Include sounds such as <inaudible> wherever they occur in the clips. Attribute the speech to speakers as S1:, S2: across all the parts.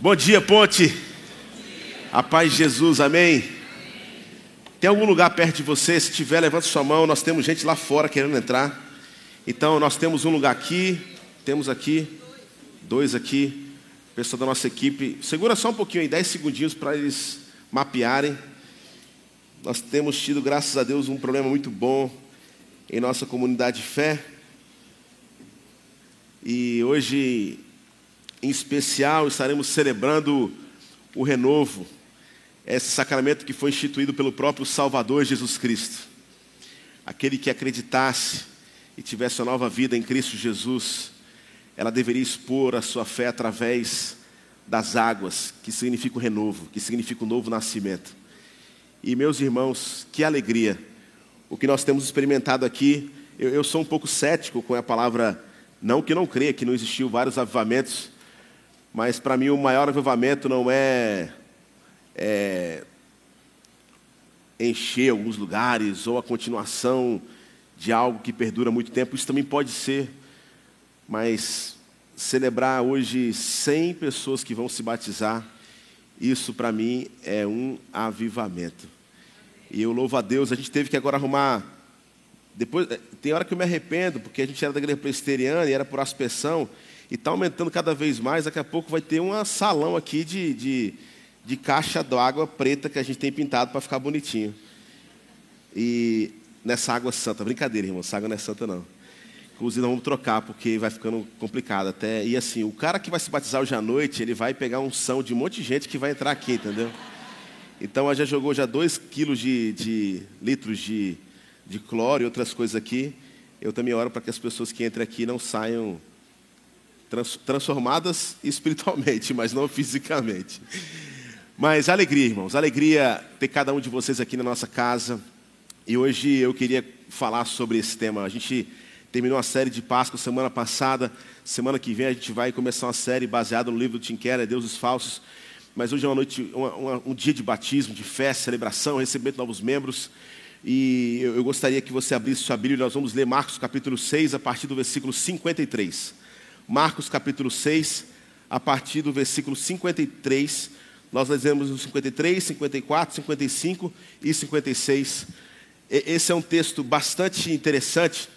S1: Bom dia, Ponte. A paz de Jesus, amém. Tem algum lugar perto de você? Se tiver, levante sua mão. Nós temos gente lá fora querendo entrar. Então, nós temos um lugar aqui, temos aqui, dois aqui. Pessoal da nossa equipe, segura só um pouquinho aí, dez segundinhos para eles mapearem. Nós temos tido, graças a Deus, um problema muito bom em nossa comunidade de fé. E hoje, em especial, estaremos celebrando o renovo, esse sacramento que foi instituído pelo próprio Salvador Jesus Cristo. Aquele que acreditasse e tivesse uma nova vida em Cristo Jesus, ela deveria expor a sua fé através das águas, que significa o renovo, que significa o novo nascimento. E meus irmãos, que alegria! O que nós temos experimentado aqui, eu, eu sou um pouco cético com a palavra, não que não creia que não existiu vários avivamentos, mas para mim o maior avivamento não é, é encher alguns lugares ou a continuação de algo que perdura muito tempo. Isso também pode ser, mas celebrar hoje 100 pessoas que vão se batizar, isso para mim é um avivamento. E eu louvo a Deus, a gente teve que agora arrumar. Depois, tem hora que eu me arrependo, porque a gente era da igreja presbiteriana e era por aspersão, e está aumentando cada vez mais. Daqui a pouco vai ter um salão aqui de, de, de caixa d'água preta que a gente tem pintado para ficar bonitinho. E nessa água santa, brincadeira, irmão, essa água não é santa não. Inclusive, nós vamos trocar, porque vai ficando complicado até. E assim, o cara que vai se batizar hoje à noite, ele vai pegar um são de um monte de gente que vai entrar aqui, entendeu? Então, ela já jogou já dois quilos de, de litros de, de cloro e outras coisas aqui. Eu também oro para que as pessoas que entrem aqui não saiam transformadas <laughs> espiritualmente, mas não fisicamente. Mas alegria, irmãos, alegria ter cada um de vocês aqui na nossa casa. E hoje eu queria falar sobre esse tema. A gente terminou a série de Páscoa semana passada. Semana que vem a gente vai começar uma série baseada no livro do Tim Keller, Deuses Falsos. Mas hoje é uma noite, uma, uma, um dia de batismo, de festa, celebração, recebimento de novos membros. E eu, eu gostaria que você abrisse sua Bíblia. Nós vamos ler Marcos capítulo 6, a partir do versículo 53. Marcos capítulo 6, a partir do versículo 53. Nós lemos o 53, 54, 55 e 56. Esse é um texto bastante interessante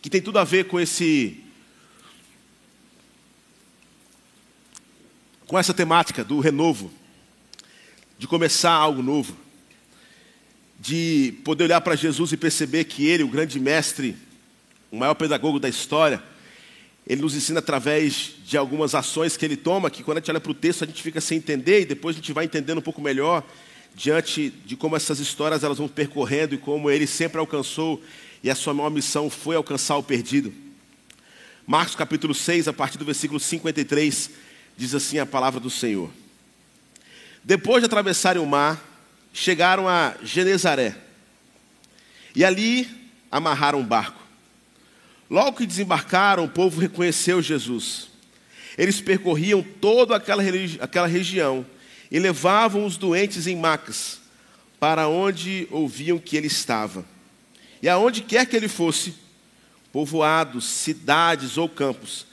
S1: que tem tudo a ver com esse com essa temática do renovo, de começar algo novo, de poder olhar para Jesus e perceber que ele, o grande mestre, o maior pedagogo da história, ele nos ensina através de algumas ações que ele toma, que quando a gente olha para o texto a gente fica sem entender e depois a gente vai entendendo um pouco melhor diante de como essas histórias elas vão percorrendo e como ele sempre alcançou e a sua maior missão foi alcançar o perdido. Marcos capítulo 6, a partir do versículo 53, diz assim a palavra do Senhor. Depois de atravessarem o mar, chegaram a Genezaré. E ali amarraram um barco. Logo que desembarcaram, o povo reconheceu Jesus. Eles percorriam toda aquela, aquela região e levavam os doentes em macas para onde ouviam que ele estava. E aonde quer que ele fosse, povoados, cidades ou campos,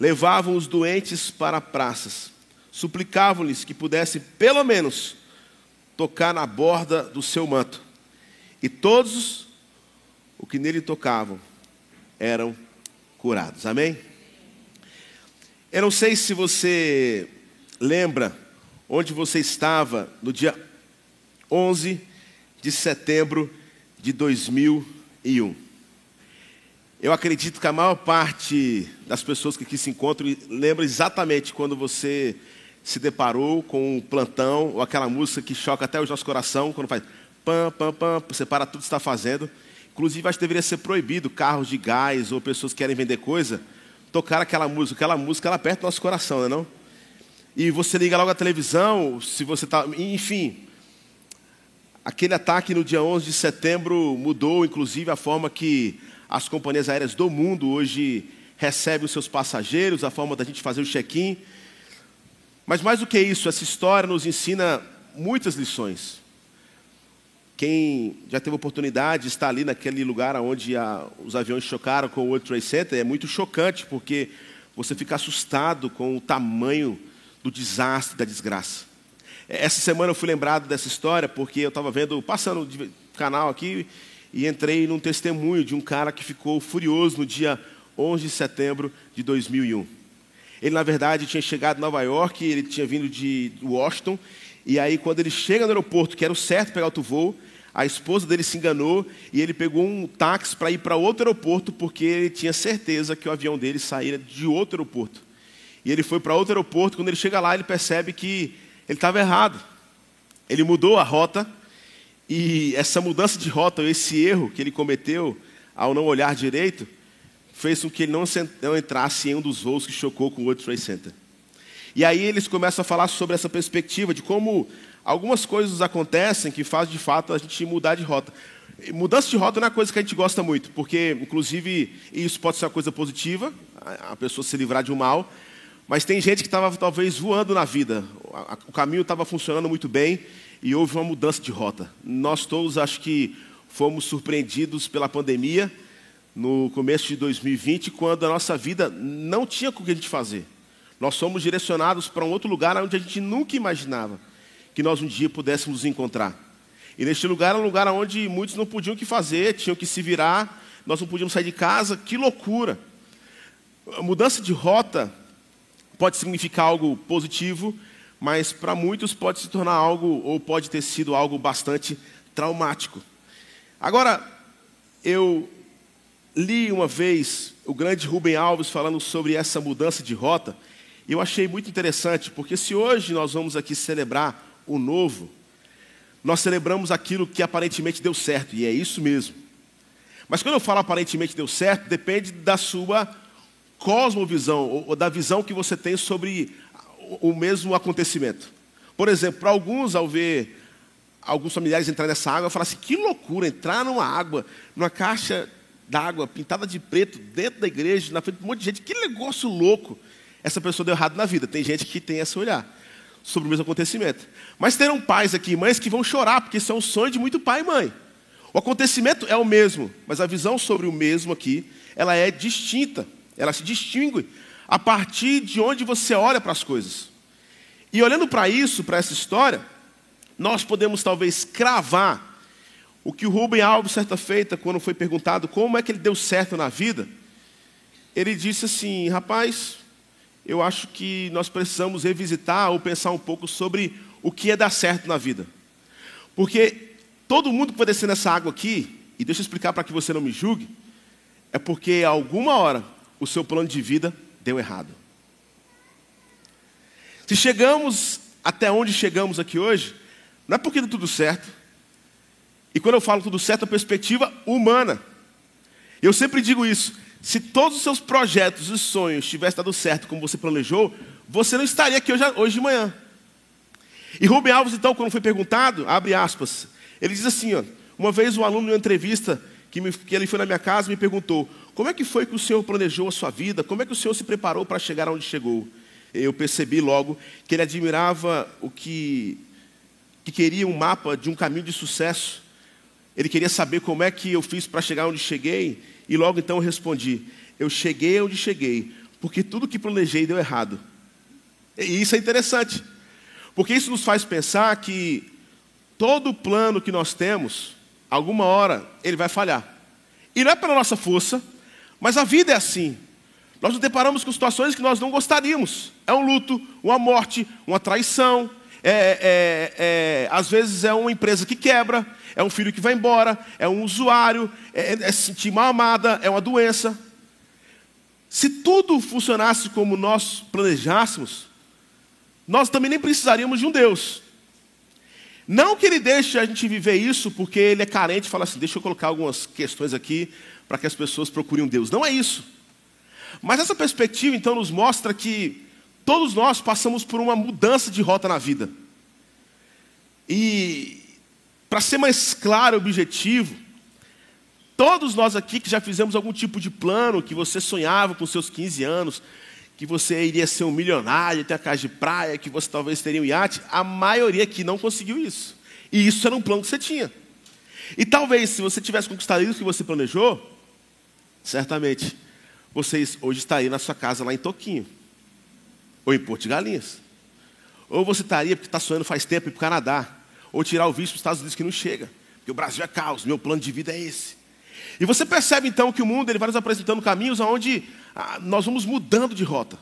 S1: levavam os doentes para praças, suplicavam-lhes que pudessem, pelo menos, tocar na borda do seu manto. E todos o que nele tocavam eram curados. Amém? Eu não sei se você lembra onde você estava no dia 11 de setembro de 2001. Eu acredito que a maior parte das pessoas que aqui se encontram lembra exatamente quando você se deparou com um plantão ou aquela música que choca até o nosso coração, quando faz pam, pam, pam, você para tudo que está fazendo. Inclusive, acho que deveria ser proibido carros de gás ou pessoas que querem vender coisa tocar aquela música. Aquela música, ela aperta o nosso coração, não é não? E você liga logo a televisão, se você está... Enfim, Aquele ataque no dia 11 de setembro mudou, inclusive, a forma que as companhias aéreas do mundo hoje recebem os seus passageiros, a forma da gente fazer o check-in. Mas mais do que isso, essa história nos ensina muitas lições. Quem já teve oportunidade de estar ali naquele lugar onde a, os aviões chocaram com o World Trade Center é muito chocante, porque você fica assustado com o tamanho do desastre, da desgraça. Essa semana eu fui lembrado dessa história porque eu estava vendo, passando o canal aqui, e entrei num testemunho de um cara que ficou furioso no dia 11 de setembro de 2001. Ele, na verdade, tinha chegado em Nova York, ele tinha vindo de Washington, e aí, quando ele chega no aeroporto, que era o certo pegar outro voo, a esposa dele se enganou e ele pegou um táxi para ir para outro aeroporto, porque ele tinha certeza que o avião dele saíra de outro aeroporto. E ele foi para outro aeroporto, quando ele chega lá, ele percebe que ele estava errado. Ele mudou a rota, e essa mudança de rota, esse erro que ele cometeu ao não olhar direito, fez com que ele não, entrasse em um dos voos que chocou com o World Trade Center. E aí eles começam a falar sobre essa perspectiva de como algumas coisas acontecem que fazem de fato a gente mudar de rota. Mudança de rota não é uma coisa que a gente gosta muito, porque, inclusive, isso pode ser uma coisa positiva, a pessoa se livrar de um mal, mas tem gente que estava talvez voando na vida, o caminho estava funcionando muito bem e houve uma mudança de rota. Nós todos acho que fomos surpreendidos pela pandemia no começo de 2020, quando a nossa vida não tinha o que a gente fazer. Nós somos direcionados para um outro lugar onde a gente nunca imaginava que nós um dia pudéssemos nos encontrar. E neste lugar era um lugar onde muitos não podiam o que fazer, tinham que se virar, nós não podíamos sair de casa, que loucura. A mudança de rota pode significar algo positivo, mas para muitos pode se tornar algo, ou pode ter sido algo bastante traumático. Agora, eu li uma vez o grande Rubem Alves falando sobre essa mudança de rota, e eu achei muito interessante, porque se hoje nós vamos aqui celebrar o novo, nós celebramos aquilo que aparentemente deu certo, e é isso mesmo. Mas quando eu falo aparentemente deu certo, depende da sua cosmovisão, ou da visão que você tem sobre o mesmo acontecimento. Por exemplo, para alguns, ao ver alguns familiares entrar nessa água, falar assim: que loucura, entrar numa água, numa caixa d'água pintada de preto, dentro da igreja, na frente de um monte de gente, que negócio louco essa pessoa deu errado na vida. Tem gente que tem esse olhar sobre o mesmo acontecimento. Mas terão pais aqui, mães que vão chorar, porque isso é um sonho de muito pai e mãe. O acontecimento é o mesmo, mas a visão sobre o mesmo aqui, ela é distinta, ela se distingue a partir de onde você olha para as coisas. E olhando para isso, para essa história, nós podemos talvez cravar o que o Rubem Alves, certa feita, quando foi perguntado como é que ele deu certo na vida, ele disse assim: rapaz, eu acho que nós precisamos revisitar ou pensar um pouco sobre o que é dar certo na vida. Porque todo mundo que vai descer nessa água aqui, e deixa eu explicar para que você não me julgue, é porque alguma hora o seu plano de vida deu errado. Se chegamos até onde chegamos aqui hoje, não é porque deu tudo certo. E quando eu falo tudo certo, a perspectiva humana. Eu sempre digo isso. Se todos os seus projetos e sonhos tivessem dado certo como você planejou, você não estaria aqui hoje, hoje de manhã. E Rubem Alves, então, quando foi perguntado, abre aspas, ele diz assim: ó, uma vez um aluno, em uma entrevista, que, me, que ele foi na minha casa, me perguntou: como é que foi que o senhor planejou a sua vida? Como é que o senhor se preparou para chegar onde chegou? Eu percebi logo que ele admirava o que, que queria um mapa de um caminho de sucesso. Ele queria saber como é que eu fiz para chegar onde cheguei e logo então eu respondi: Eu cheguei onde cheguei, porque tudo que planejei deu errado. E isso é interessante, porque isso nos faz pensar que todo plano que nós temos, alguma hora, ele vai falhar. E não é pela nossa força, mas a vida é assim. Nós nos deparamos com situações que nós não gostaríamos. É um luto, uma morte, uma traição. É, é, é, às vezes é uma empresa que quebra, é um filho que vai embora, é um usuário, é, é sentir mal amada, é uma doença. Se tudo funcionasse como nós planejássemos, nós também nem precisaríamos de um Deus. Não que ele deixe a gente viver isso porque ele é carente e fala assim: deixa eu colocar algumas questões aqui para que as pessoas procurem um Deus. Não é isso. Mas essa perspectiva então nos mostra que todos nós passamos por uma mudança de rota na vida. E para ser mais claro o objetivo, todos nós aqui que já fizemos algum tipo de plano, que você sonhava com seus 15 anos, que você iria ser um milionário, ter a casa de praia, que você talvez teria um iate, a maioria aqui não conseguiu isso. E isso era um plano que você tinha. E talvez, se você tivesse conquistado isso que você planejou, certamente vocês hoje estariam na sua casa lá em Toquinho, ou em Porto de Galinhas. Ou você estaria porque está sonhando faz tempo ir para o Canadá. Ou tirar o visto para os Estados Unidos que não chega. Porque o Brasil é caos, meu plano de vida é esse. E você percebe então que o mundo ele vai nos apresentando caminhos onde ah, nós vamos mudando de rota.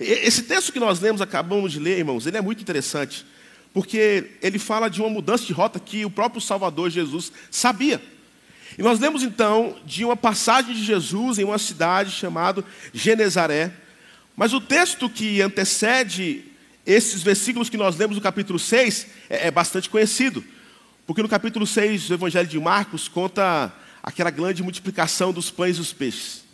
S1: Esse texto que nós lemos, acabamos de ler, irmãos, ele é muito interessante. Porque ele fala de uma mudança de rota que o próprio Salvador Jesus sabia. E nós lemos então de uma passagem de Jesus em uma cidade chamada Genezaré. Mas o texto que antecede esses versículos que nós lemos no capítulo 6 é, é bastante conhecido. Porque no capítulo 6 do Evangelho de Marcos conta aquela grande multiplicação dos pães e dos peixes.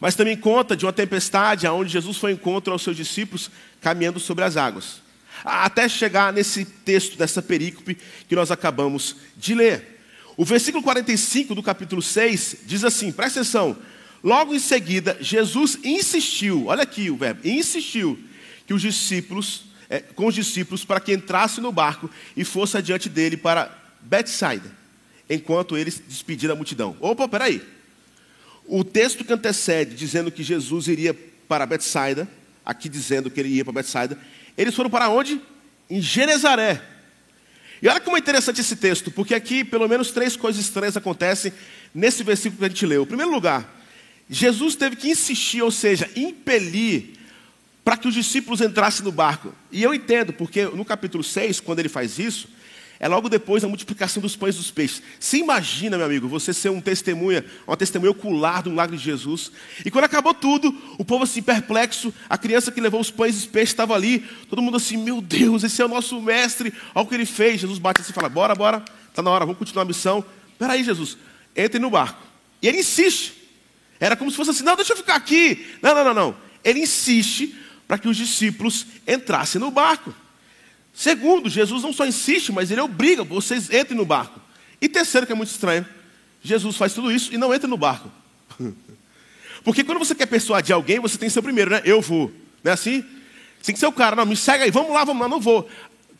S1: Mas também conta de uma tempestade onde Jesus foi encontro aos seus discípulos caminhando sobre as águas. Até chegar nesse texto dessa perícope que nós acabamos de ler. O versículo 45 do capítulo 6 diz assim: presta atenção. Logo em seguida, Jesus insistiu, olha aqui o verbo, insistiu, que os discípulos, é, com os discípulos, para que entrasse no barco e fosse adiante dele para Betsaida, enquanto eles despediram a multidão. Opa, peraí. O texto que antecede, dizendo que Jesus iria para Betsaida, aqui dizendo que ele ia para Betsaida, eles foram para onde? Em Genezaré. E olha como é interessante esse texto, porque aqui pelo menos três coisas estranhas acontecem nesse versículo que a gente leu. Em primeiro lugar, Jesus teve que insistir, ou seja, impelir para que os discípulos entrassem no barco. E eu entendo, porque no capítulo 6, quando ele faz isso, é logo depois da multiplicação dos pães e dos peixes. Se imagina, meu amigo, você ser um testemunha, uma testemunha ocular do milagre de Jesus. E quando acabou tudo, o povo assim perplexo, a criança que levou os pães e os peixes estava ali, todo mundo assim, meu Deus, esse é o nosso mestre, olha o que ele fez. Jesus bate assim e fala, bora, bora, está na hora, vamos continuar a missão. Peraí, Jesus, entre no barco. E ele insiste. Era como se fosse assim, não, deixa eu ficar aqui. Não, não, não, não. Ele insiste para que os discípulos entrassem no barco. Segundo, Jesus não só insiste, mas ele obriga, vocês entrem no barco. E terceiro, que é muito estranho, Jesus faz tudo isso e não entra no barco. <laughs> Porque quando você quer persuadir alguém, você tem que ser o primeiro, né? Eu vou. Não é assim? Tem que ser o cara, não, me segue aí, vamos lá, vamos lá, não vou.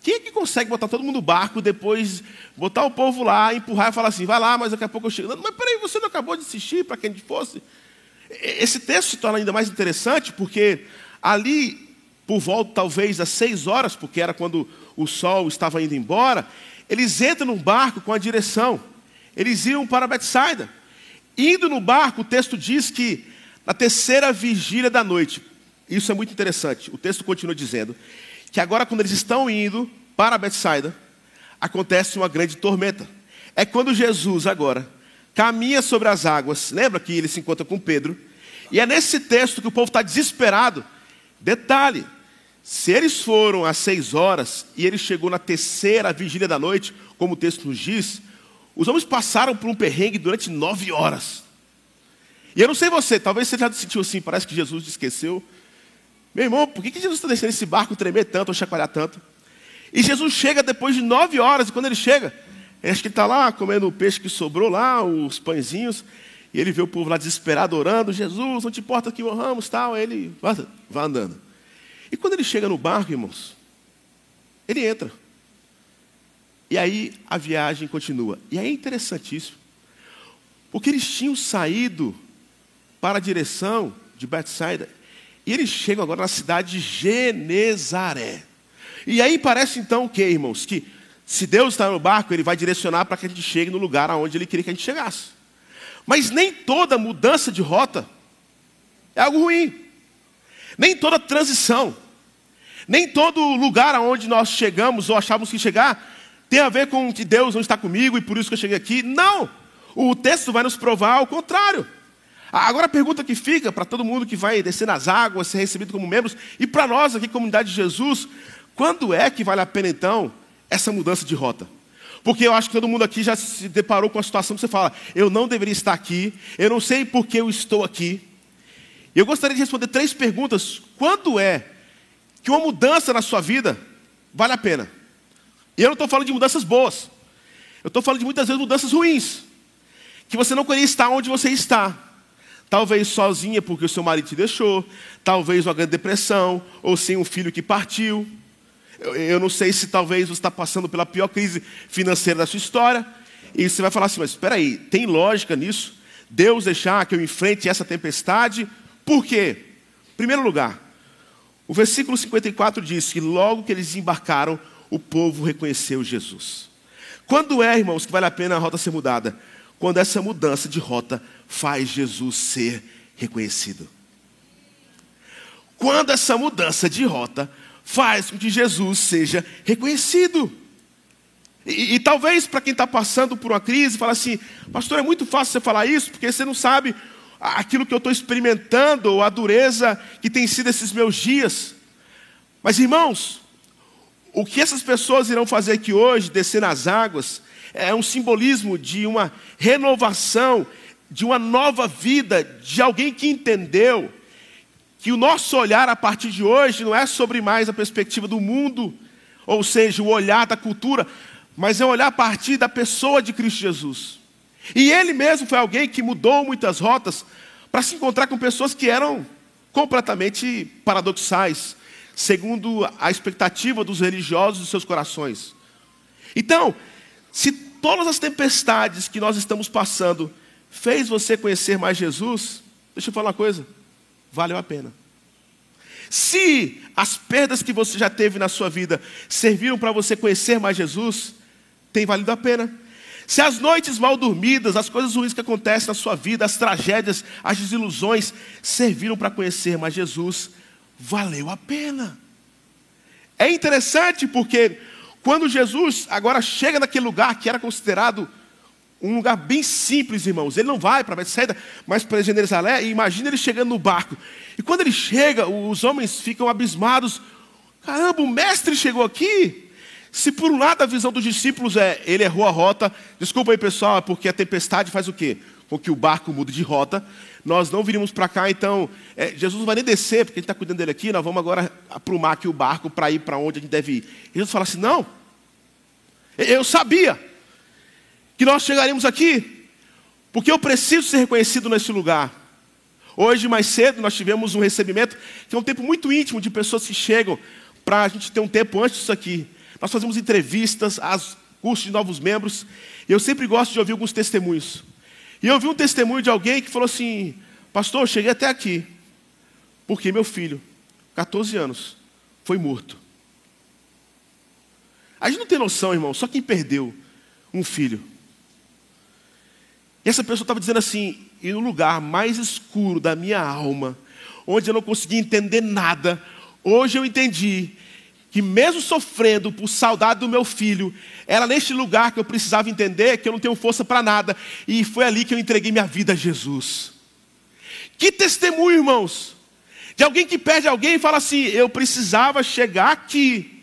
S1: Quem é que consegue botar todo mundo no barco, depois botar o povo lá, empurrar e falar assim, vai lá, mas daqui a pouco eu chego. Não, mas peraí, você não acabou de insistir para quem fosse? Esse texto se torna ainda mais interessante porque ali por volta talvez das seis horas, porque era quando o sol estava indo embora, eles entram no barco com a direção. Eles iam para Betsaida. Indo no barco, o texto diz que na terceira vigília da noite, isso é muito interessante, o texto continua dizendo que agora quando eles estão indo para Betsaida, acontece uma grande tormenta. É quando Jesus agora caminha sobre as águas, lembra que ele se encontra com Pedro, e é nesse texto que o povo está desesperado. Detalhe, se eles foram às seis horas e ele chegou na terceira vigília da noite, como o texto nos diz, os homens passaram por um perrengue durante nove horas. E eu não sei você, talvez você já se sentiu assim, parece que Jesus te esqueceu. Meu irmão, por que, que Jesus está deixando esse barco tremer tanto ou chacoalhar tanto? E Jesus chega depois de nove horas, e quando ele chega, acho que está lá comendo o peixe que sobrou lá, os pãezinhos, e ele vê o povo lá desesperado orando, Jesus, não te importa que morramos, tal, aí ele vai, andando. E quando ele chega no barco, irmãos, ele entra. E aí a viagem continua. E é interessantíssimo. Porque eles tinham saído para a direção de Betsaida. E eles chegam agora na cidade de Genezaré. E aí parece então o que, irmãos? Que se Deus está no barco, Ele vai direcionar para que a gente chegue no lugar aonde Ele queria que a gente chegasse. Mas nem toda mudança de rota é algo ruim. Nem toda transição, nem todo lugar aonde nós chegamos ou achávamos que chegar tem a ver com que Deus não está comigo e por isso que eu cheguei aqui. Não! O texto vai nos provar ao contrário. Agora a pergunta que fica para todo mundo que vai descer nas águas, ser recebido como membros, e para nós aqui, comunidade de Jesus, quando é que vale a pena então essa mudança de rota? Porque eu acho que todo mundo aqui já se deparou com a situação que você fala: eu não deveria estar aqui, eu não sei por que eu estou aqui. Eu gostaria de responder três perguntas. Quando é que uma mudança na sua vida vale a pena? E eu não estou falando de mudanças boas. Eu estou falando de muitas vezes mudanças ruins. Que você não queria estar onde você está. Talvez sozinha porque o seu marido te deixou. Talvez uma grande depressão. Ou sem um filho que partiu. Eu, não sei se talvez você está passando pela pior crise financeira da sua história. E você vai falar assim, mas espera aí, tem lógica nisso? Deus deixar que eu enfrente essa tempestade por quê? Em primeiro lugar, O versículo 54 diz que logo que eles embarcaram, o povo reconheceu Jesus. Quando é, irmãos, que vale a pena a rota ser mudada? Quando essa mudança de rota faz Jesus ser reconhecido. Quando essa mudança de rota faz com que Jesus seja reconhecido. E, e talvez para quem está passando por uma crise, fala assim, pastor, é muito fácil você falar isso, porque você não sabe aquilo que eu estou experimentando, ou a dureza que tem sido esses meus dias. Mas irmãos, o que essas pessoas irão fazer aqui hoje, descer nas águas, é um simbolismo de uma renovação, de uma nova vida, de alguém que entendeu que o nosso olhar a partir de hoje não é sobre mais a perspectiva do mundo, ou seja, o olhar da cultura, mas é olhar a partir da pessoa de Cristo Jesus. E ele mesmo foi alguém que mudou muitas rotas para se encontrar com pessoas que eram completamente paradoxais, segundo a expectativa dos religiosos dos seus corações. Então, se todas as tempestades que nós estamos passando fez você conhecer mais Jesus, deixa eu falar uma coisa, valeu a pena. Se as perdas que você já teve na sua vida serviram para você conhecer mais Jesus, tem valido a pena. Se as noites mal dormidas, as coisas ruins que acontecem na sua vida, as tragédias, as desilusões, serviram para conhecer mais Jesus, valeu a pena. É interessante porque quando Jesus agora chega naquele lugar que era considerado um lugar bem simples, irmãos, ele não vai para Betsaida, mas para Jerusalém, e imagina ele chegando no barco. E quando ele chega, os homens ficam abismados. Caramba, o mestre chegou aqui. Se por um lado a visão dos discípulos é ele errou a rota, desculpa aí pessoal, é porque a tempestade faz o quê? Com que o barco mude de rota. Nós não viríamos para cá, então é, Jesus não vai nem descer, porque ele está cuidando dele aqui, nós vamos agora aprumar aqui o barco para ir para onde a gente deve ir. Jesus fala assim: não, eu sabia que nós chegaríamos aqui, porque eu preciso ser reconhecido nesse lugar. Hoje, mais cedo, nós tivemos um recebimento, que é um tempo muito íntimo de pessoas que chegam para a gente ter um tempo antes disso aqui. Nós fazemos entrevistas, as cursos de novos membros. E eu sempre gosto de ouvir alguns testemunhos. E eu ouvi um testemunho de alguém que falou assim: Pastor, eu cheguei até aqui, porque meu filho, 14 anos, foi morto. A gente não tem noção, irmão, só quem perdeu um filho. E essa pessoa estava dizendo assim: e no lugar mais escuro da minha alma, onde eu não conseguia entender nada, hoje eu entendi que mesmo sofrendo por saudade do meu filho, era neste lugar que eu precisava entender que eu não tenho força para nada, e foi ali que eu entreguei minha vida a Jesus. Que testemunho, irmãos, de alguém que perde alguém e fala assim: eu precisava chegar aqui,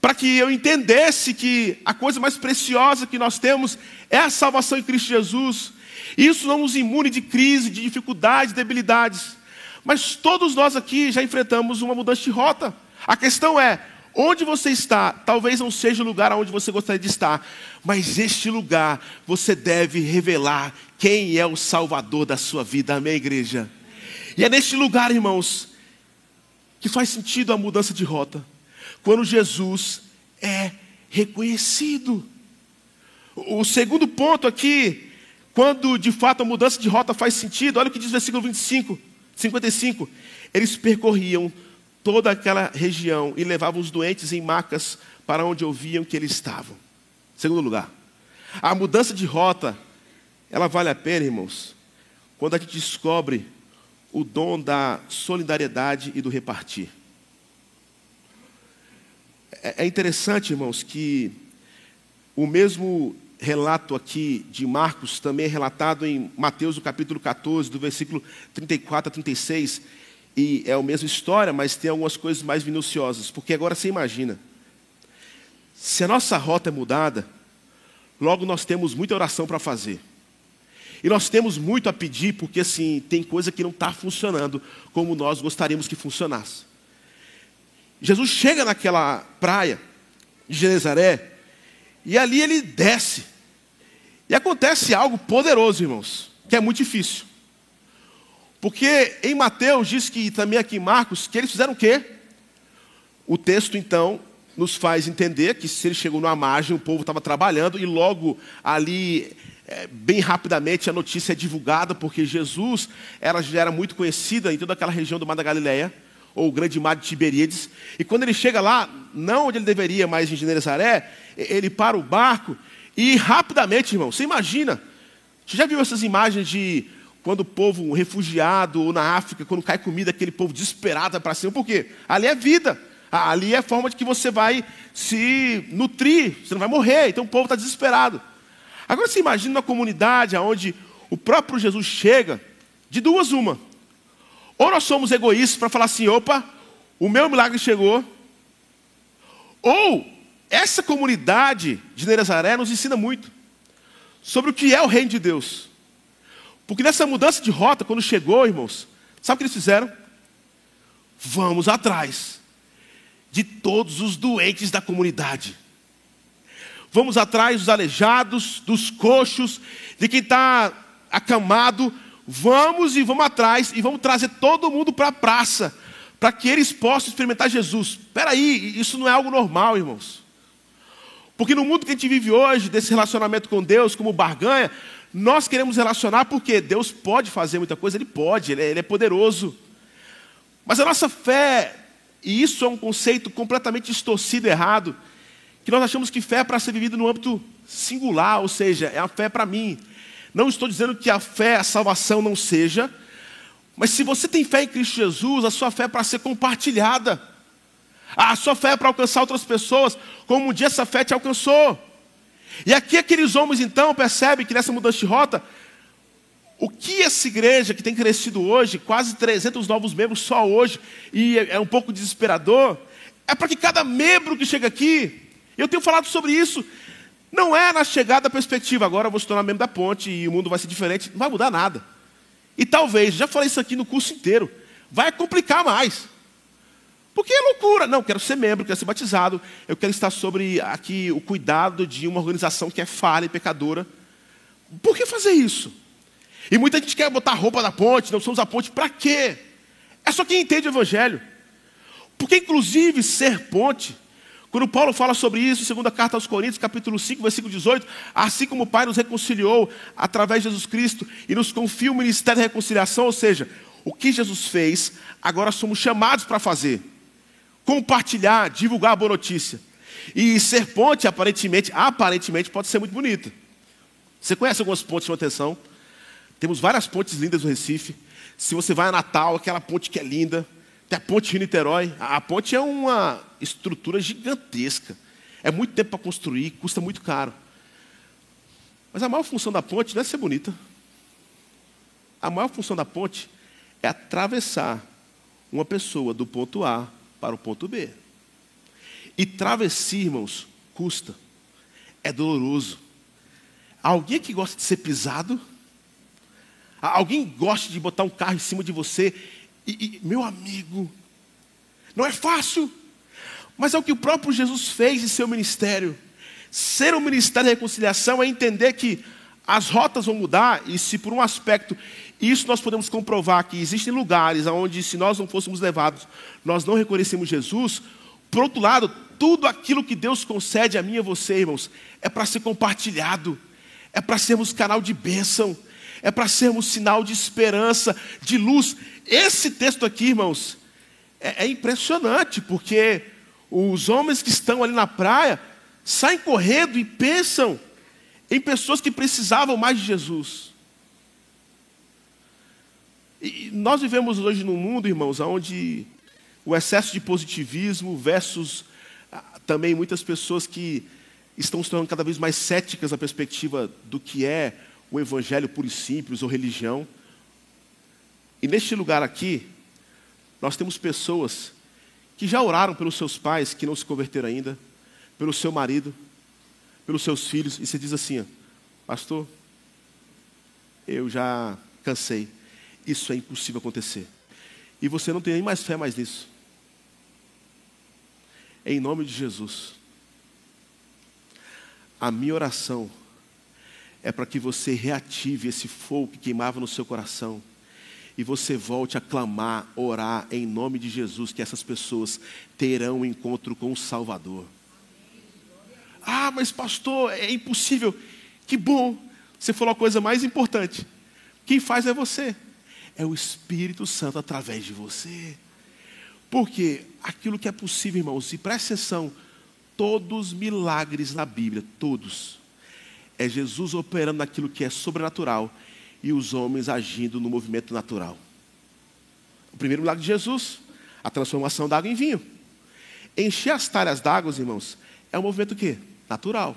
S1: para que eu entendesse que a coisa mais preciosa que nós temos é a salvação em Cristo Jesus. Isso não nos imune de crise, de dificuldades, debilidades. Mas todos nós aqui já enfrentamos uma mudança de rota. A questão é, onde você está, talvez não seja o lugar onde você gostaria de estar, mas este lugar você deve revelar quem é o Salvador da sua vida, amém, igreja? E é neste lugar, irmãos, que faz sentido a mudança de rota, quando Jesus é reconhecido. O segundo ponto aqui, quando de fato a mudança de rota faz sentido, olha o que diz o versículo 25, 55. Eles percorriam toda aquela região e levavam os doentes em macas para onde ouviam que eles estavam. Segundo lugar, a mudança de rota, ela vale a pena, irmãos, quando a gente descobre o dom da solidariedade e do repartir. É, é interessante, irmãos, que o mesmo relato aqui de Marcos também é relatado em Mateus, no capítulo 14, do versículo 34 a 36 e é a mesma história, mas tem algumas coisas mais minuciosas. Porque agora você imagina, se a nossa rota é mudada, logo nós temos muita oração para fazer. E nós temos muito a pedir, porque assim, tem coisa que não está funcionando como nós gostaríamos que funcionasse. Jesus chega naquela praia de Genezaré, e ali ele desce. E acontece algo poderoso, irmãos, que é muito difícil. Porque em Mateus diz que, também aqui em Marcos, que eles fizeram o quê? O texto, então, nos faz entender que se ele chegou numa margem, o povo estava trabalhando, e logo ali, é, bem rapidamente, a notícia é divulgada, porque Jesus era, já era muito conhecida em toda aquela região do Mar da Galileia. Ou o grande mar de Tiberíades. E quando ele chega lá, não onde ele deveria, mas em Genezaré, ele para o barco e rapidamente, irmão, você imagina, você já viu essas imagens de quando o povo refugiado ou na África, quando cai comida, aquele povo desesperado para cima, por quê? Ali é vida, ali é a forma de que você vai se nutrir, você não vai morrer, então o povo está desesperado. Agora você imagina uma comunidade onde o próprio Jesus chega, de duas uma. Ou nós somos egoístas para falar assim, opa, o meu milagre chegou. Ou essa comunidade de Nazaré nos ensina muito sobre o que é o reino de Deus. Porque nessa mudança de rota, quando chegou, irmãos, sabe o que eles fizeram? Vamos atrás de todos os doentes da comunidade. Vamos atrás dos aleijados, dos coxos, de quem está acamado. Vamos e vamos atrás e vamos trazer todo mundo para a praça, para que eles possam experimentar Jesus. Espera aí, isso não é algo normal, irmãos. Porque no mundo que a gente vive hoje, desse relacionamento com Deus, como barganha, nós queremos relacionar porque Deus pode fazer muita coisa, Ele pode, Ele é, ele é poderoso. Mas a nossa fé, e isso é um conceito completamente distorcido, errado, que nós achamos que fé é para ser vivida no âmbito singular, ou seja, é a fé para mim. Não estou dizendo que a fé, a salvação não seja, mas se você tem fé em Cristo Jesus, a sua fé é para ser compartilhada. A sua fé é para alcançar outras pessoas, como um dia essa fé te alcançou. E aqui aqueles homens então percebem que nessa mudança de rota, o que essa igreja que tem crescido hoje, quase 300 novos membros só hoje, e é um pouco desesperador, é para que cada membro que chega aqui eu tenho falado sobre isso. Não é na chegada da perspectiva, agora eu vou se tornar membro da ponte e o mundo vai ser diferente. Não vai mudar nada. E talvez, já falei isso aqui no curso inteiro, vai complicar mais. Porque é loucura. Não, quero ser membro, quero ser batizado. Eu quero estar sobre aqui o cuidado de uma organização que é falha e pecadora. Por que fazer isso? E muita gente quer botar roupa na ponte, não somos a ponte, para quê? É só quem entende o Evangelho. Porque, inclusive, ser ponte quando Paulo fala sobre isso, segunda carta aos Coríntios, capítulo 5, versículo 18, assim como o Pai nos reconciliou através de Jesus Cristo e nos confia o ministério da reconciliação, ou seja, o que Jesus fez, agora somos chamados para fazer. Compartilhar, divulgar a boa notícia. E ser ponte, aparentemente, aparentemente pode ser muito bonita. Você conhece algumas pontes de atenção? Temos várias pontes lindas no Recife. Se você vai a Natal, aquela ponte que é linda, tem a ponte Rio-Niterói. A ponte é uma estrutura gigantesca. É muito tempo para construir, custa muito caro. Mas a maior função da ponte não é ser bonita. A maior função da ponte é atravessar uma pessoa do ponto A para o ponto B. E travessia, irmãos, custa. É doloroso. Alguém que gosta de ser pisado? Alguém gosta de botar um carro em cima de você e, e, meu amigo, não é fácil, mas é o que o próprio Jesus fez em seu ministério. Ser um ministério de reconciliação é entender que as rotas vão mudar, e se por um aspecto, isso nós podemos comprovar que existem lugares onde, se nós não fôssemos levados, nós não reconhecemos Jesus, por outro lado, tudo aquilo que Deus concede a mim e a você, irmãos, é para ser compartilhado, é para sermos canal de bênção, é para sermos sinal de esperança, de luz. Esse texto aqui, irmãos, é, é impressionante, porque os homens que estão ali na praia saem correndo e pensam em pessoas que precisavam mais de Jesus. E nós vivemos hoje num mundo, irmãos, onde o excesso de positivismo versus ah, também muitas pessoas que estão se tornando cada vez mais céticas na perspectiva do que é o evangelho puro e simples ou religião. E neste lugar aqui, nós temos pessoas que já oraram pelos seus pais que não se converteram ainda, pelo seu marido, pelos seus filhos, e você diz assim: Pastor, eu já cansei, isso é impossível acontecer. E você não tem nem mais fé mais nisso. Em nome de Jesus, a minha oração é para que você reative esse fogo que queimava no seu coração e você volte a clamar, orar em nome de Jesus, que essas pessoas terão um encontro com o Salvador. Ah, mas pastor, é impossível. Que bom, você falou a coisa mais importante. Quem faz é você, é o Espírito Santo através de você. Porque aquilo que é possível, irmãos, e presta atenção, todos os milagres na Bíblia, todos, é Jesus operando naquilo que é sobrenatural e os homens agindo no movimento natural. O primeiro milagre de Jesus, a transformação da água em vinho. Encher as talhas d'água, irmãos, é um movimento que natural.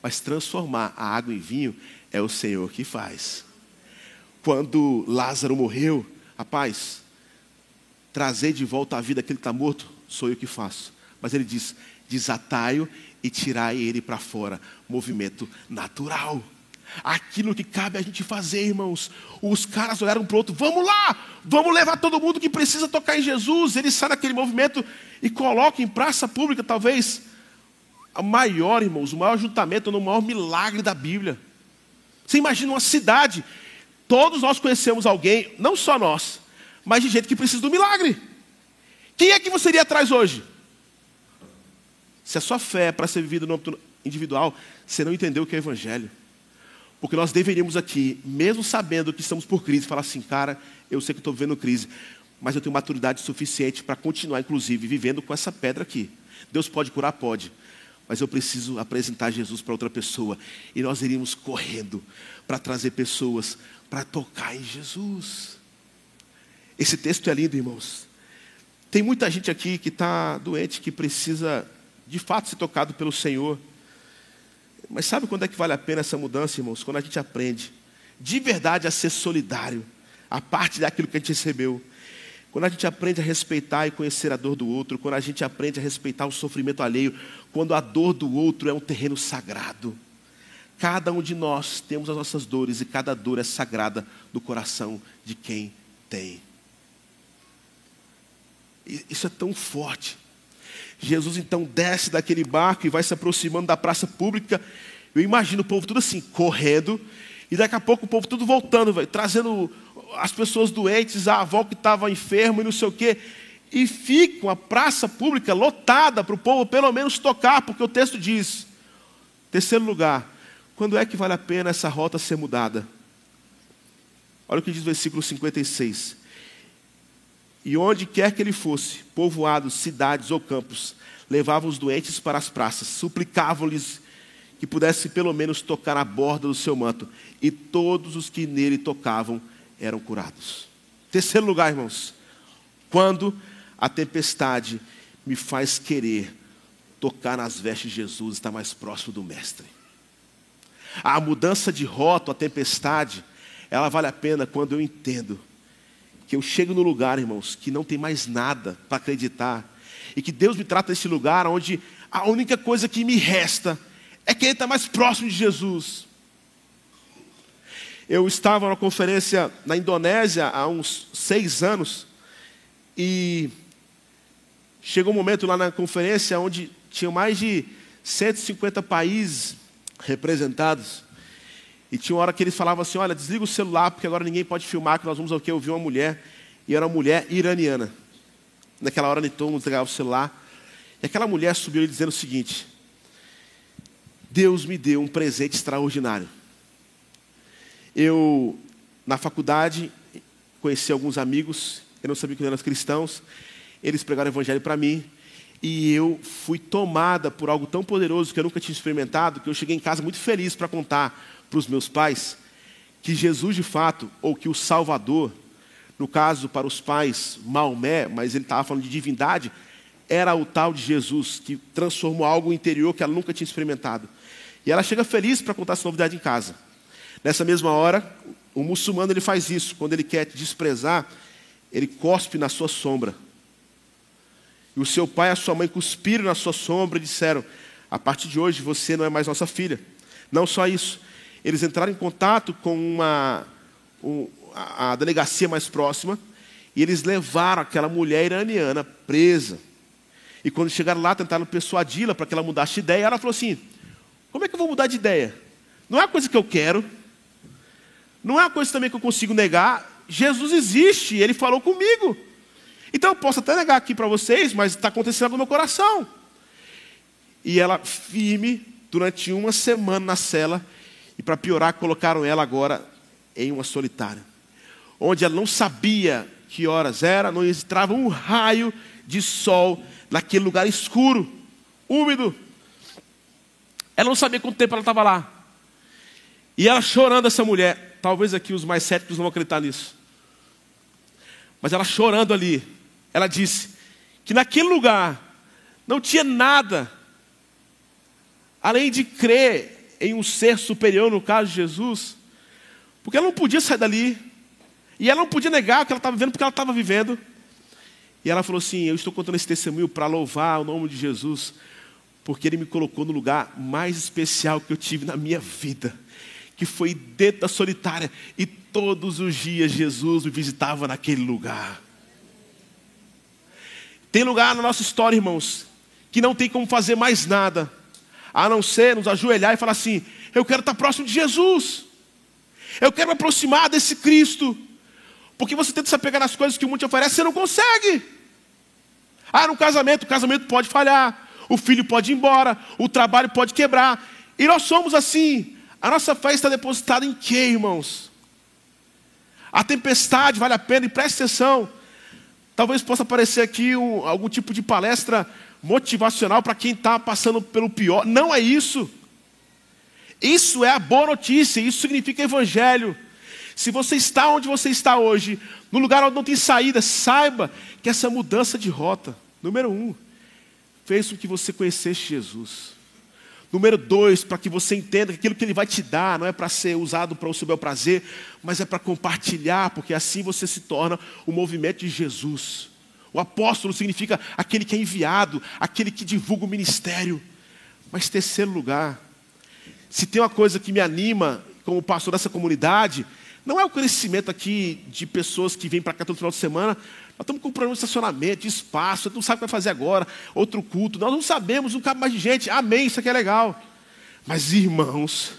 S1: Mas transformar a água em vinho é o Senhor que faz. Quando Lázaro morreu, rapaz, trazer de volta à vida aquele que está morto, sou eu que faço. Mas ele diz: desatai-o e tirai ele para fora. Movimento natural. Aquilo que cabe a gente fazer, irmãos. Os caras olharam para o outro: vamos lá, vamos levar todo mundo que precisa tocar em Jesus. Ele sai daquele movimento e coloca em praça pública, talvez, a maior, irmãos, o maior ajuntamento, o maior milagre da Bíblia. Você imagina uma cidade, todos nós conhecemos alguém, não só nós, mas de gente que precisa do milagre. Quem é que você iria atrás hoje? Se a sua fé é para ser vivida no âmbito individual, você não entendeu o que é evangelho. Porque nós deveríamos aqui, mesmo sabendo que estamos por crise, falar assim, cara, eu sei que estou vivendo crise, mas eu tenho maturidade suficiente para continuar, inclusive, vivendo com essa pedra aqui. Deus pode curar? Pode mas eu preciso apresentar Jesus para outra pessoa. E nós iríamos correndo para trazer pessoas para tocar em Jesus. Esse texto é lindo, irmãos. Tem muita gente aqui que está doente, que precisa de fato ser tocado pelo Senhor. Mas sabe quando é que vale a pena essa mudança, irmãos? Quando a gente aprende de verdade a ser solidário, a parte daquilo que a gente recebeu. Quando a gente aprende a respeitar e conhecer a dor do outro, quando a gente aprende a respeitar o sofrimento alheio, quando a dor do outro é um terreno sagrado. Cada um de nós temos as nossas dores e cada dor é sagrada do coração de quem tem. Isso é tão forte. Jesus então desce daquele barco e vai se aproximando da praça pública. Eu imagino o povo tudo assim, correndo, e daqui a pouco o povo tudo voltando, véio, trazendo as pessoas doentes, a avó que estava enferma e não sei o quê. E fica uma praça pública lotada para o povo pelo menos tocar, porque o texto diz. Terceiro lugar, quando é que vale a pena essa rota ser mudada? Olha o que diz o versículo 56. E onde quer que ele fosse, povoados, cidades ou campos, levavam os doentes para as praças, suplicavam-lhes que pudesse pelo menos tocar a borda do seu manto, e todos os que nele tocavam eram curados. Terceiro lugar, irmãos, quando a tempestade me faz querer tocar nas vestes de Jesus, estar mais próximo do Mestre. A mudança de rota, a tempestade, ela vale a pena quando eu entendo que eu chego no lugar, irmãos, que não tem mais nada para acreditar, e que Deus me trata nesse lugar onde a única coisa que me resta é querer estar mais próximo de Jesus. Eu estava numa conferência na Indonésia há uns seis anos e chegou um momento lá na conferência onde tinha mais de 150 países representados. E tinha uma hora que eles falavam assim: olha, desliga o celular, porque agora ninguém pode filmar, que nós vamos ao que ouvir uma mulher. E era uma mulher iraniana. Naquela hora, todo mundo entregava o celular. E aquela mulher subiu dizendo o seguinte: Deus me deu um presente extraordinário. Eu, na faculdade, conheci alguns amigos, eu não sabia que eram cristãos, eles pregaram o evangelho para mim, e eu fui tomada por algo tão poderoso que eu nunca tinha experimentado, que eu cheguei em casa muito feliz para contar para os meus pais que Jesus de fato, ou que o Salvador, no caso para os pais, Maomé, mas ele estava falando de divindade, era o tal de Jesus, que transformou algo interior que ela nunca tinha experimentado. E ela chega feliz para contar essa novidade em casa. Nessa mesma hora, o muçulmano ele faz isso. Quando ele quer te desprezar, ele cospe na sua sombra. E o seu pai e a sua mãe cuspiram na sua sombra e disseram: A partir de hoje você não é mais nossa filha. Não só isso, eles entraram em contato com uma, um, a, a delegacia mais próxima e eles levaram aquela mulher iraniana presa. E quando chegaram lá, tentaram persuadi-la para que ela mudasse de ideia. Ela falou assim: Como é que eu vou mudar de ideia? Não é uma coisa que eu quero, não é uma coisa também que eu consigo negar. Jesus existe, ele falou comigo. Então eu posso até negar aqui para vocês, mas está acontecendo no meu coração. E ela firme durante uma semana na cela, e para piorar, colocaram ela agora em uma solitária, onde ela não sabia que horas era, não entrava um raio de sol naquele lugar escuro, úmido. Ela não sabia quanto tempo ela estava lá. E ela chorando, essa mulher, talvez aqui os mais céticos não vão acreditar nisso. Mas ela chorando ali, ela disse que naquele lugar não tinha nada além de crer em um ser superior, no caso de Jesus, porque ela não podia sair dali, e ela não podia negar o que ela estava vivendo, porque ela estava vivendo. E ela falou assim: Eu estou contando esse testemunho para louvar o nome de Jesus, porque Ele me colocou no lugar mais especial que eu tive na minha vida, que foi dentro da solitária, e todos os dias Jesus me visitava naquele lugar. Tem lugar na nossa história, irmãos, que não tem como fazer mais nada, a não ser nos ajoelhar e falar assim: Eu quero estar próximo de Jesus, eu quero me aproximar desse Cristo, porque você tenta se apegar nas coisas que o mundo te oferece, você não consegue. Ah, no casamento, o casamento pode falhar, o filho pode ir embora, o trabalho pode quebrar, e nós somos assim. A nossa fé está depositada em quê, irmãos? A tempestade vale a pena, e preste atenção. Talvez possa aparecer aqui um, algum tipo de palestra motivacional para quem está passando pelo pior. Não é isso. Isso é a boa notícia, isso significa evangelho. Se você está onde você está hoje, no lugar onde não tem saída, saiba que essa mudança de rota, número um, fez com que você conhecesse Jesus. Número dois, para que você entenda que aquilo que Ele vai te dar não é para ser usado para o seu bel prazer, mas é para compartilhar, porque assim você se torna o movimento de Jesus. O apóstolo significa aquele que é enviado, aquele que divulga o ministério. Mas, terceiro lugar, se tem uma coisa que me anima como pastor dessa comunidade, não é o crescimento aqui de pessoas que vêm para cá todo final de semana. Nós estamos com problema de estacionamento, de espaço, a gente não sabe o que vai fazer agora, outro culto. Nós não sabemos, não cabe mais de gente. Amém, isso aqui é legal. Mas, irmãos,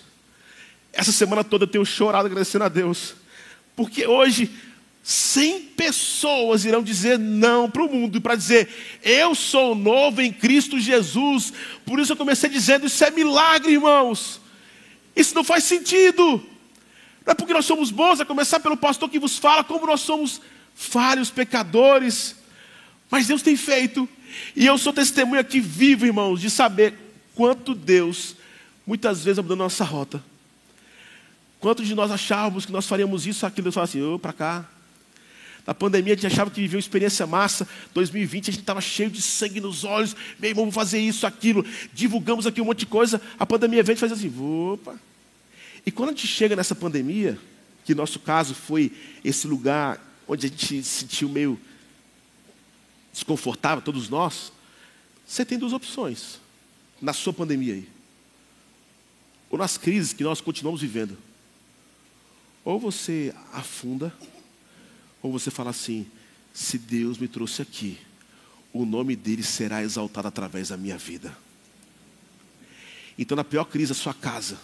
S1: essa semana toda eu tenho chorado agradecendo a Deus. Porque hoje 100 pessoas irão dizer não para o mundo e para dizer: Eu sou novo em Cristo Jesus. Por isso eu comecei dizendo: Isso é milagre, irmãos. Isso não faz sentido. Não é porque nós somos bons, a começar pelo pastor que vos fala, como nós somos falhos, pecadores. Mas Deus tem feito. E eu sou testemunha aqui vivo, irmãos, de saber quanto Deus muitas vezes mudou nossa rota. Quantos de nós achávamos que nós faríamos isso, aquilo, Deus fala assim, ô, para cá, na pandemia a gente achava que vivia uma experiência massa. 2020 a gente estava cheio de sangue nos olhos. Meu irmão, vamos fazer isso, aquilo. Divulgamos aqui um monte de coisa. A pandemia vem e faz assim, opa. E quando a gente chega nessa pandemia, que nosso caso foi esse lugar onde a gente se sentiu meio desconfortável, todos nós, você tem duas opções na sua pandemia aí. Ou nas crises que nós continuamos vivendo. Ou você afunda ou você fala assim: se Deus me trouxe aqui, o nome dele será exaltado através da minha vida. Então, na pior crise da sua casa,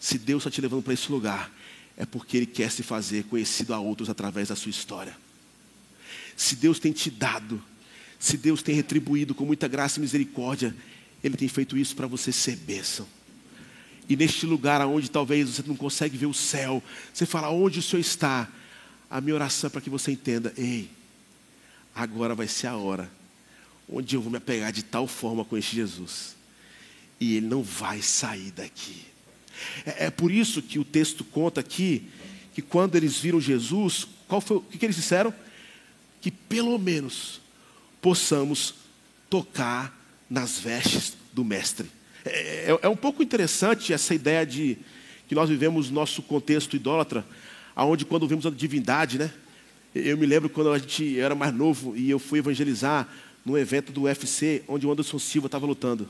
S1: se Deus está te levando para esse lugar, é porque Ele quer se fazer conhecido a outros através da sua história. Se Deus tem te dado, se Deus tem retribuído com muita graça e misericórdia, Ele tem feito isso para você ser bênção. E neste lugar onde talvez você não consegue ver o céu, você fala, onde o Senhor está? A minha oração é para que você entenda: ei, agora vai ser a hora onde eu vou me apegar de tal forma com este Jesus, e ele não vai sair daqui. É, é por isso que o texto conta aqui que quando eles viram Jesus, qual foi o que, que eles disseram? Que pelo menos possamos tocar nas vestes do Mestre. É, é, é um pouco interessante essa ideia de que nós vivemos nosso contexto idólatra aonde quando vimos a divindade, né? Eu me lembro quando a gente eu era mais novo e eu fui evangelizar num evento do UFC, onde o Anderson Silva estava lutando.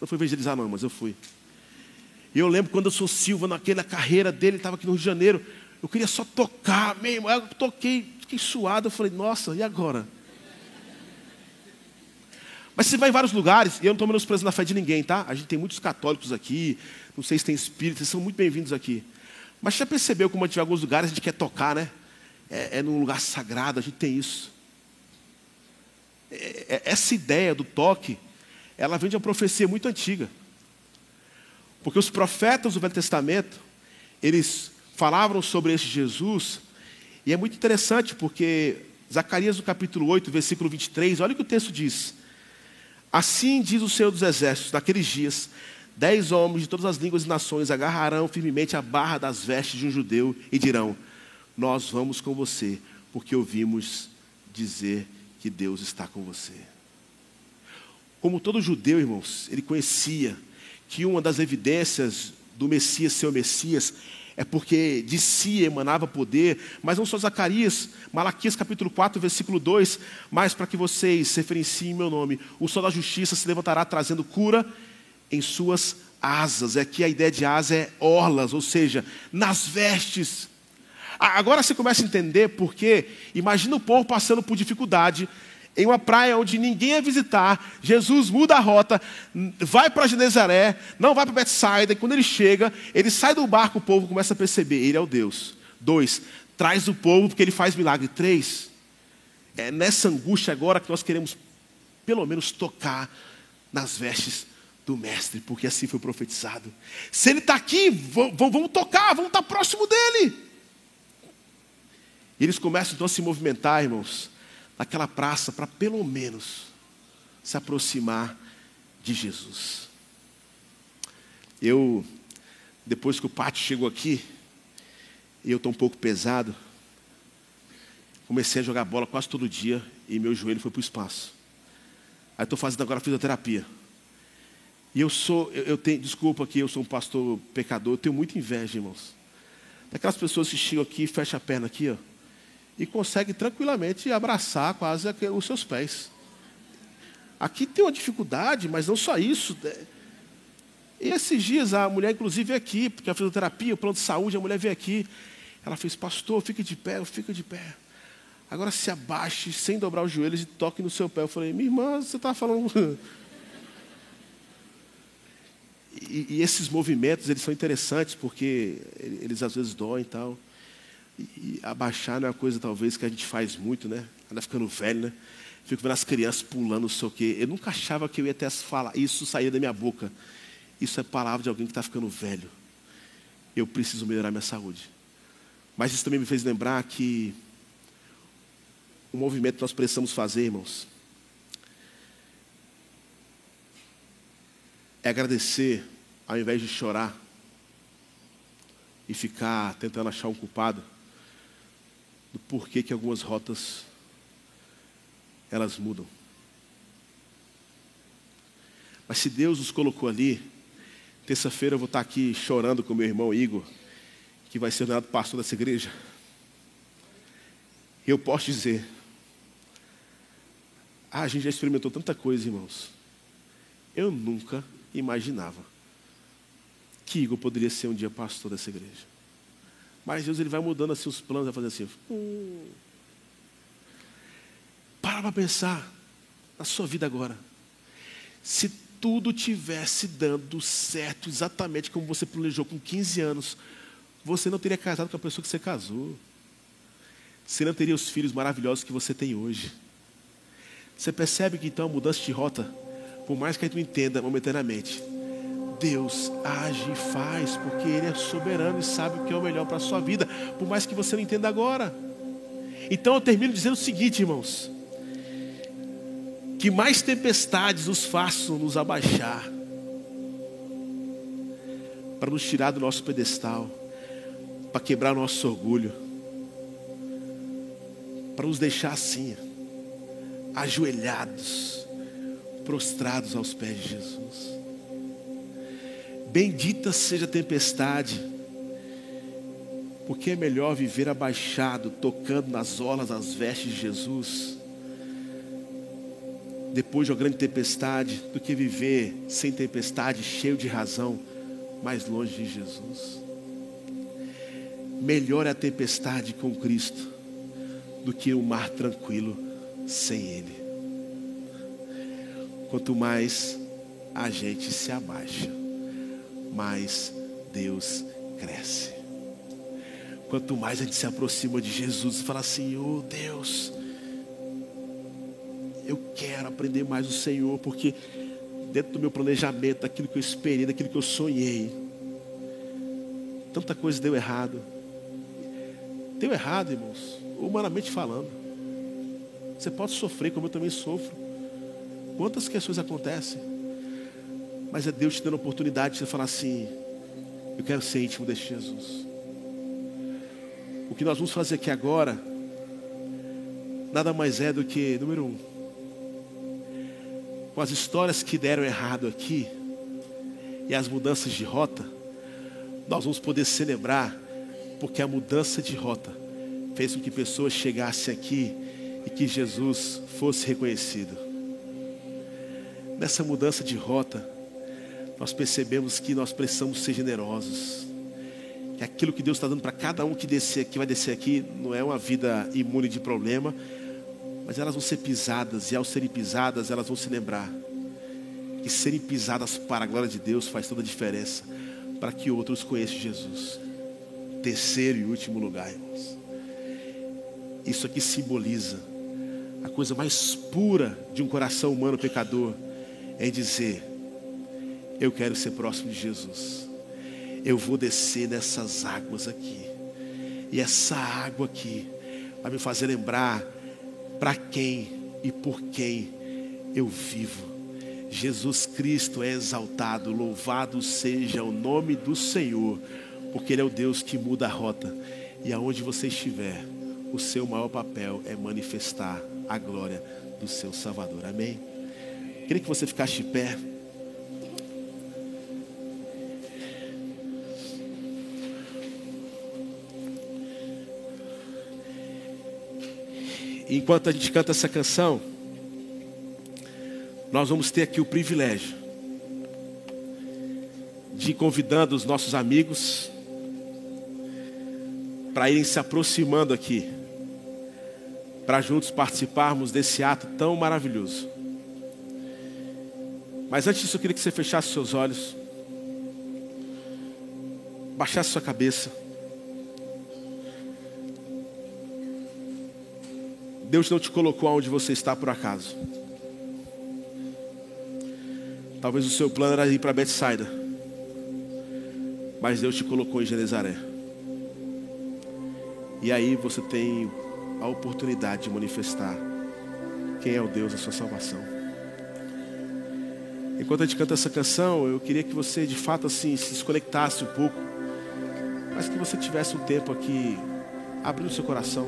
S1: Não fui evangelizar não, mas eu fui. E eu lembro quando o Anderson Silva, naquela carreira dele, estava aqui no Rio de Janeiro, eu queria só tocar, mesmo. Eu toquei, fiquei suado, eu falei, nossa, e agora? Mas você vai em vários lugares, e eu não estou menosprezando a fé de ninguém, tá? A gente tem muitos católicos aqui, não sei se tem espíritos, são muito bem-vindos aqui. Mas já percebeu como em alguns lugares, a gente quer tocar, né? É, é num lugar sagrado, a gente tem isso. É, é, essa ideia do toque, ela vem de uma profecia muito antiga. Porque os profetas do Velho Testamento, eles falavam sobre esse Jesus, E é muito interessante porque Zacarias, no capítulo 8, versículo 23, olha o que o texto diz. Assim diz o Senhor dos Exércitos, naqueles dias, dez homens de todas as línguas e nações agarrarão firmemente a barra das vestes de um judeu e dirão: Nós vamos com você, porque ouvimos dizer que Deus está com você. Como todo judeu, irmãos, ele conhecia que uma das evidências do Messias ser o Messias é porque de si emanava poder, mas não só Zacarias, Malaquias capítulo 4, versículo 2, mas para que vocês referenciem meu nome, o sol da justiça se levantará trazendo cura em suas asas. Aqui a ideia de asa é orlas, ou seja, nas vestes. Agora você começa a entender porque, imagina o povo passando por dificuldade, em uma praia onde ninguém ia visitar, Jesus muda a rota, vai para Genezaré, não vai para Betsaida, e quando ele chega, ele sai do barco, o povo começa a perceber, ele é o Deus. Dois, traz o povo porque ele faz milagre. Três, é nessa angústia agora que nós queremos, pelo menos, tocar nas vestes do Mestre, porque assim foi profetizado. Se ele está aqui, vamos tocar, vamos estar tá próximo dele. E eles começam então a se movimentar, irmãos naquela praça para pelo menos se aproximar de Jesus. Eu, depois que o pátio chegou aqui, e eu estou um pouco pesado, comecei a jogar bola quase todo dia e meu joelho foi para o espaço. Aí estou fazendo agora fisioterapia. E eu sou, eu, eu tenho, desculpa que eu sou um pastor pecador, eu tenho muita inveja, irmãos. Daquelas pessoas que chegam aqui fecham a perna aqui, ó e consegue tranquilamente abraçar quase os seus pés. Aqui tem uma dificuldade, mas não só isso. Né? E esses dias a mulher, inclusive, veio aqui, porque a fisioterapia, o plano de saúde, a mulher veio aqui. Ela fez, pastor, fique de pé, fica de pé. Agora se abaixe sem dobrar os joelhos e toque no seu pé. Eu falei, minha irmã, você está falando. E, e, esses movimentos, eles são interessantes, porque eles às vezes doem e tal. E abaixar não é uma coisa, talvez, que a gente faz muito, né? Anda ficando velho, né? Fico vendo as crianças pulando, não sei o quê. Eu nunca achava que eu ia até falar, isso saía da minha boca. Isso é palavra de alguém que está ficando velho. Eu preciso melhorar minha saúde. Mas isso também me fez lembrar que o movimento que nós precisamos fazer, irmãos, é agradecer ao invés de chorar e ficar tentando achar um culpado do porquê que algumas rotas elas mudam. Mas se Deus nos colocou ali, terça-feira eu vou estar aqui chorando com meu irmão Igor, que vai ser ordenado pastor dessa igreja. Eu posso dizer, ah, a gente já experimentou tanta coisa, irmãos. Eu nunca imaginava que Igor poderia ser um dia pastor dessa igreja. Mas Deus ele vai mudando assim os planos, vai fazer assim. Hum. Para para pensar na sua vida agora. Se tudo tivesse dando certo exatamente como você planejou com 15 anos, você não teria casado com a pessoa que você casou. Você não teria os filhos maravilhosos que você tem hoje. Você percebe que então a mudança de rota, por mais que a gente não entenda momentaneamente, Deus age e faz, porque Ele é soberano e sabe o que é o melhor para a sua vida, por mais que você não entenda agora. Então eu termino dizendo o seguinte, irmãos: que mais tempestades nos façam nos abaixar, para nos tirar do nosso pedestal, para quebrar nosso orgulho, para nos deixar assim, ajoelhados, prostrados aos pés de Jesus. Bendita seja a tempestade, porque é melhor viver abaixado, tocando nas orlas das vestes de Jesus, depois de uma grande tempestade, do que viver sem tempestade, cheio de razão, mais longe de Jesus. Melhor é a tempestade com Cristo do que o mar tranquilo sem Ele. Quanto mais a gente se abaixa mais Deus cresce. Quanto mais a gente se aproxima de Jesus e fala assim, oh Deus, eu quero aprender mais do Senhor, porque dentro do meu planejamento, daquilo que eu esperei, daquilo que eu sonhei, tanta coisa deu errado. Deu errado, irmãos, humanamente falando. Você pode sofrer, como eu também sofro. Quantas questões acontecem? Mas é Deus te dando a oportunidade de você falar assim: Eu quero ser íntimo deste Jesus. O que nós vamos fazer aqui agora, nada mais é do que, número um, com as histórias que deram errado aqui e as mudanças de rota, nós vamos poder celebrar, porque a mudança de rota fez com que pessoas chegassem aqui e que Jesus fosse reconhecido. Nessa mudança de rota, nós percebemos que nós precisamos ser generosos. Que aquilo que Deus está dando para cada um que descer aqui, vai descer aqui, não é uma vida imune de problema, mas elas vão ser pisadas, e ao serem pisadas, elas vão se lembrar que serem pisadas para a glória de Deus faz toda a diferença para que outros conheçam Jesus. Terceiro e último lugar, irmãos. Isso aqui simboliza a coisa mais pura de um coração humano pecador é dizer: Eu quero ser próximo de Jesus. Eu vou descer nessas águas aqui. E essa água aqui vai me fazer lembrar para quem e por quem eu vivo. Jesus Cristo é exaltado, louvado seja o nome do Senhor, porque Ele é o Deus que muda a rota. E aonde você estiver, o seu maior papel é manifestar a glória do seu Salvador. Amém? Queria que você ficasse de pé. Enquanto a gente canta essa canção, nós vamos ter aqui o privilégio de ir convidando os nossos amigos para irem se aproximando aqui, para juntos participarmos desse ato tão maravilhoso. Mas antes disso, eu queria que você fechasse seus olhos, baixasse sua cabeça. Deus não te colocou onde você está por acaso. Talvez o seu plano era ir para Betsaida. Mas Deus te colocou em Genezaré. E aí você tem a oportunidade de manifestar quem é o Deus da sua salvação. Enquanto a gente canta essa canção, eu queria que você de fato assim se desconectasse um pouco, mas que você tivesse um tempo aqui abrindo seu coração.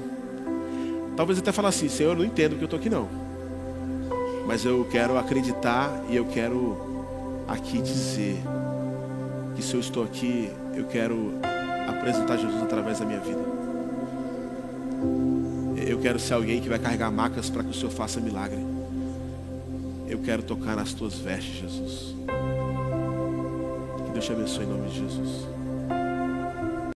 S1: Talvez até falar assim, Senhor, eu não entendo que eu estou aqui não. Mas eu quero acreditar e eu quero aqui dizer que se eu estou aqui, eu quero apresentar Jesus através da minha vida. Eu quero ser alguém que vai carregar macas para que o Senhor faça milagre. Eu quero tocar nas tuas vestes, Jesus. Que Deus te abençoe em nome de Jesus.